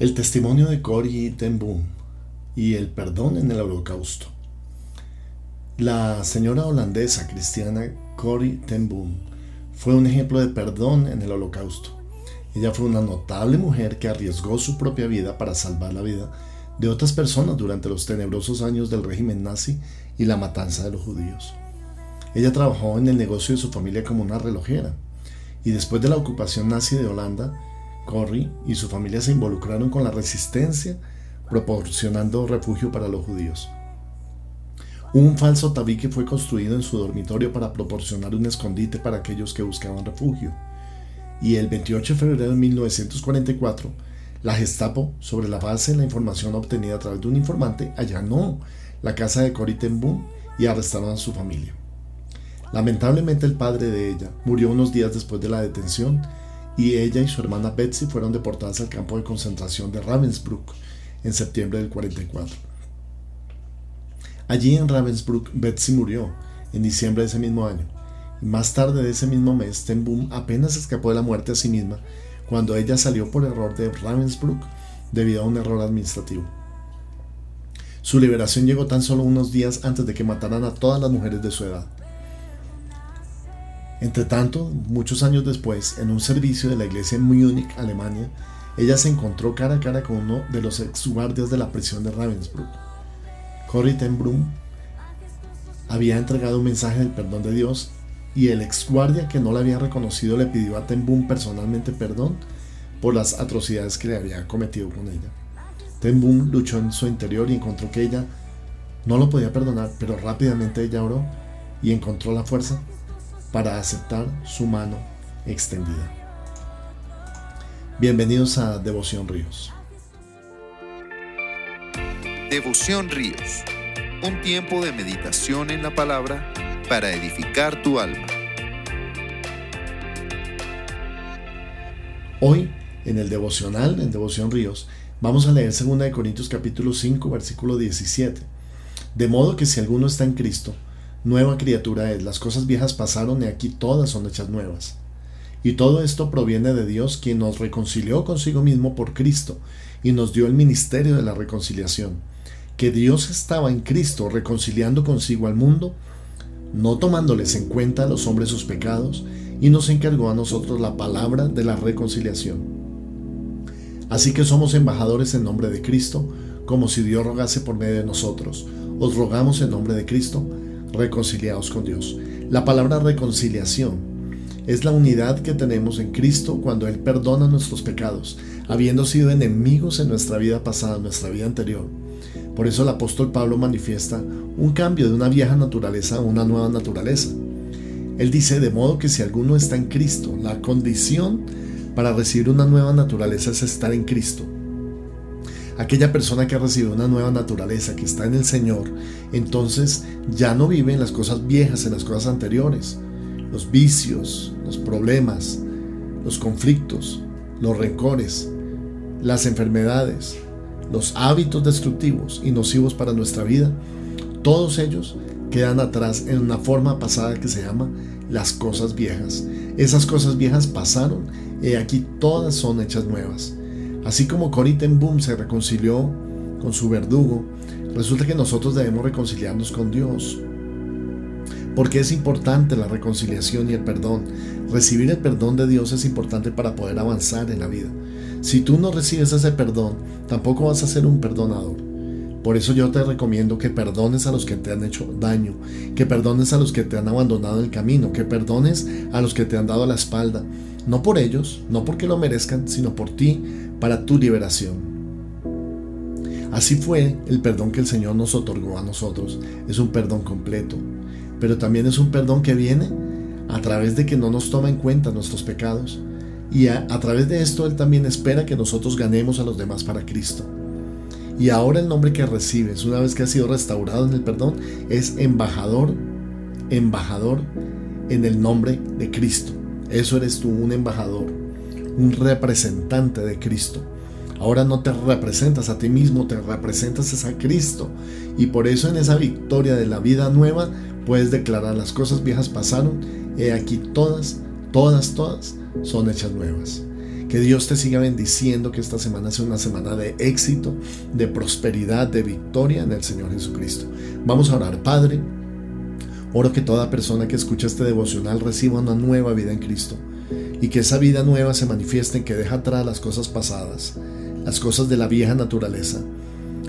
El testimonio de Cory ten Boom y el perdón en el holocausto. La señora holandesa cristiana Cory ten Boom fue un ejemplo de perdón en el holocausto. Ella fue una notable mujer que arriesgó su propia vida para salvar la vida de otras personas durante los tenebrosos años del régimen nazi y la matanza de los judíos. Ella trabajó en el negocio de su familia como una relojera y después de la ocupación nazi de Holanda, Corrie y su familia se involucraron con la resistencia, proporcionando refugio para los judíos. Un falso tabique fue construido en su dormitorio para proporcionar un escondite para aquellos que buscaban refugio. Y el 28 de febrero de 1944, la Gestapo, sobre la base de la información obtenida a través de un informante, allanó la casa de Corrie ten y arrestaron a su familia. Lamentablemente el padre de ella murió unos días después de la detención y ella y su hermana Betsy fueron deportadas al campo de concentración de Ravensbrück en septiembre del 44. Allí en Ravensbrück, Betsy murió en diciembre de ese mismo año, y más tarde de ese mismo mes, Ten Boom apenas escapó de la muerte a sí misma cuando ella salió por error de Ravensbrück debido a un error administrativo. Su liberación llegó tan solo unos días antes de que mataran a todas las mujeres de su edad. Entre tanto, muchos años después, en un servicio de la iglesia en Múnich, Alemania, ella se encontró cara a cara con uno de los ex guardias de la prisión de Ravensbrück. Corrie ten había entregado un mensaje del perdón de Dios y el ex guardia que no la había reconocido le pidió a ten personalmente perdón por las atrocidades que le había cometido con ella. Ten luchó en su interior y encontró que ella no lo podía perdonar, pero rápidamente ella oró y encontró la fuerza para aceptar su mano extendida. Bienvenidos a Devoción Ríos. Devoción Ríos, un tiempo de meditación en la palabra para edificar tu alma. Hoy, en el devocional, en Devoción Ríos, vamos a leer 2 Corintios capítulo 5, versículo 17. De modo que si alguno está en Cristo, Nueva criatura es, las cosas viejas pasaron y aquí todas son hechas nuevas. Y todo esto proviene de Dios, quien nos reconcilió consigo mismo por Cristo y nos dio el ministerio de la reconciliación. Que Dios estaba en Cristo reconciliando consigo al mundo, no tomándoles en cuenta a los hombres sus pecados, y nos encargó a nosotros la palabra de la reconciliación. Así que somos embajadores en nombre de Cristo, como si Dios rogase por medio de nosotros. Os rogamos en nombre de Cristo, reconciliados con Dios. La palabra reconciliación es la unidad que tenemos en Cristo cuando Él perdona nuestros pecados, habiendo sido enemigos en nuestra vida pasada, en nuestra vida anterior. Por eso el apóstol Pablo manifiesta un cambio de una vieja naturaleza a una nueva naturaleza. Él dice, de modo que si alguno está en Cristo, la condición para recibir una nueva naturaleza es estar en Cristo aquella persona que ha recibido una nueva naturaleza, que está en el Señor, entonces ya no vive en las cosas viejas, en las cosas anteriores. Los vicios, los problemas, los conflictos, los rencores, las enfermedades, los hábitos destructivos y nocivos para nuestra vida, todos ellos quedan atrás en una forma pasada que se llama las cosas viejas. Esas cosas viejas pasaron y aquí todas son hechas nuevas. Así como Cory ten Boom se reconcilió con su verdugo, resulta que nosotros debemos reconciliarnos con Dios. Porque es importante la reconciliación y el perdón. Recibir el perdón de Dios es importante para poder avanzar en la vida. Si tú no recibes ese perdón, tampoco vas a ser un perdonador. Por eso yo te recomiendo que perdones a los que te han hecho daño, que perdones a los que te han abandonado el camino, que perdones a los que te han dado la espalda. No por ellos, no porque lo merezcan, sino por ti, para tu liberación. Así fue el perdón que el Señor nos otorgó a nosotros. Es un perdón completo, pero también es un perdón que viene a través de que no nos toma en cuenta nuestros pecados y a, través de esto Él también espera que nosotros ganemos a los demás para Cristo. Y ahora el nombre que recibes, una vez que has sido restaurado en el perdón, es embajador, embajador en el nombre de Cristo. Eso eres tú, un embajador un representante de Cristo. Ahora no te representas a ti mismo, te representas a Cristo. Y por eso en esa victoria de la vida nueva puedes declarar las cosas viejas pasaron, y aquí todas, todas, todas son hechas nuevas. Que Dios te siga bendiciendo, que esta semana sea una semana de éxito, de prosperidad, de victoria en el Señor Jesucristo. Vamos a orar, Padre. Oro que toda persona que escucha este devocional reciba una nueva vida en Cristo y que esa vida nueva se manifieste en que deja atrás las cosas pasadas, las cosas de la vieja naturaleza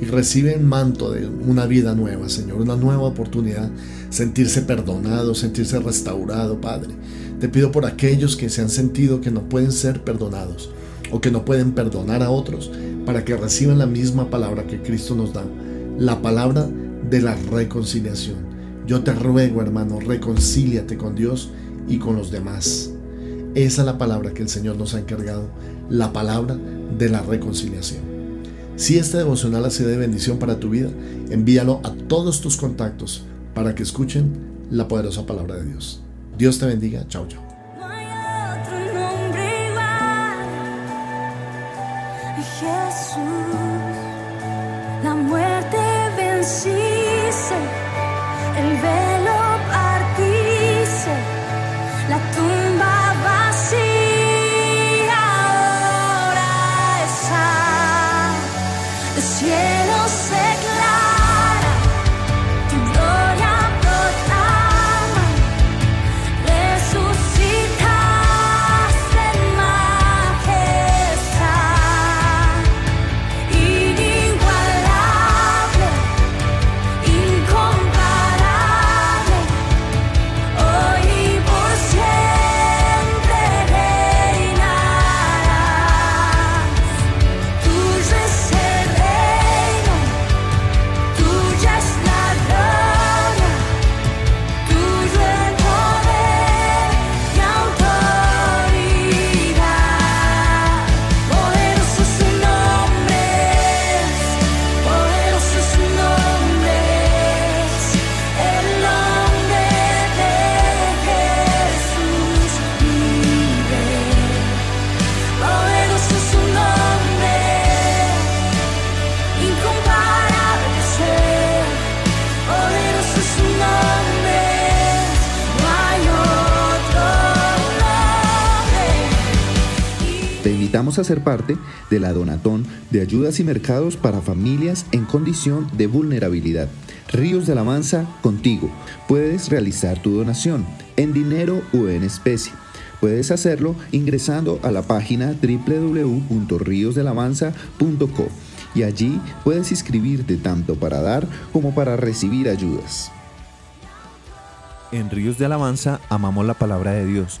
y recibe el manto de una vida nueva, Señor, una nueva oportunidad, sentirse perdonado, sentirse restaurado, Padre. Te pido por aquellos que se han sentido que no pueden ser perdonados o que no pueden perdonar a otros, para que reciban la misma palabra que Cristo nos da, la palabra de la reconciliación. Yo te ruego, hermano, reconcíliate con Dios y con los demás. Esa es la palabra que el Señor nos ha encargado, la palabra de la reconciliación. Si este devocional ha sido de bendición para tu vida, envíalo a todos tus contactos para que escuchen la poderosa palabra de Dios. Dios te bendiga. Chao, chao. la muerte el invitamos a ser parte de la Donatón de ayudas y mercados para familias en condición de vulnerabilidad. Ríos de Alabanza contigo. Puedes realizar tu donación en dinero o en especie. Puedes hacerlo ingresando a la página www.riosdelavanza.co y allí puedes inscribirte tanto para dar como para recibir ayudas. En Ríos de Alabanza amamos la palabra de Dios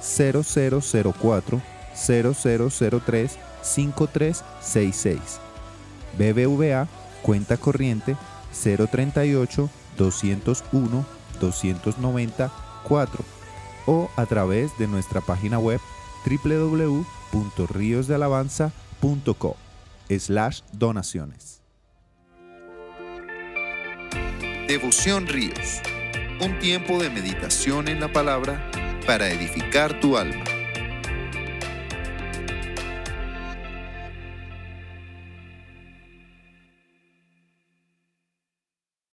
0004 0003 5366. BBVA, cuenta corriente 038 201 294 o a través de nuestra página web www.riosdealabanza.co slash donaciones. Devoción Ríos, un tiempo de meditación en la palabra para edificar tu alma.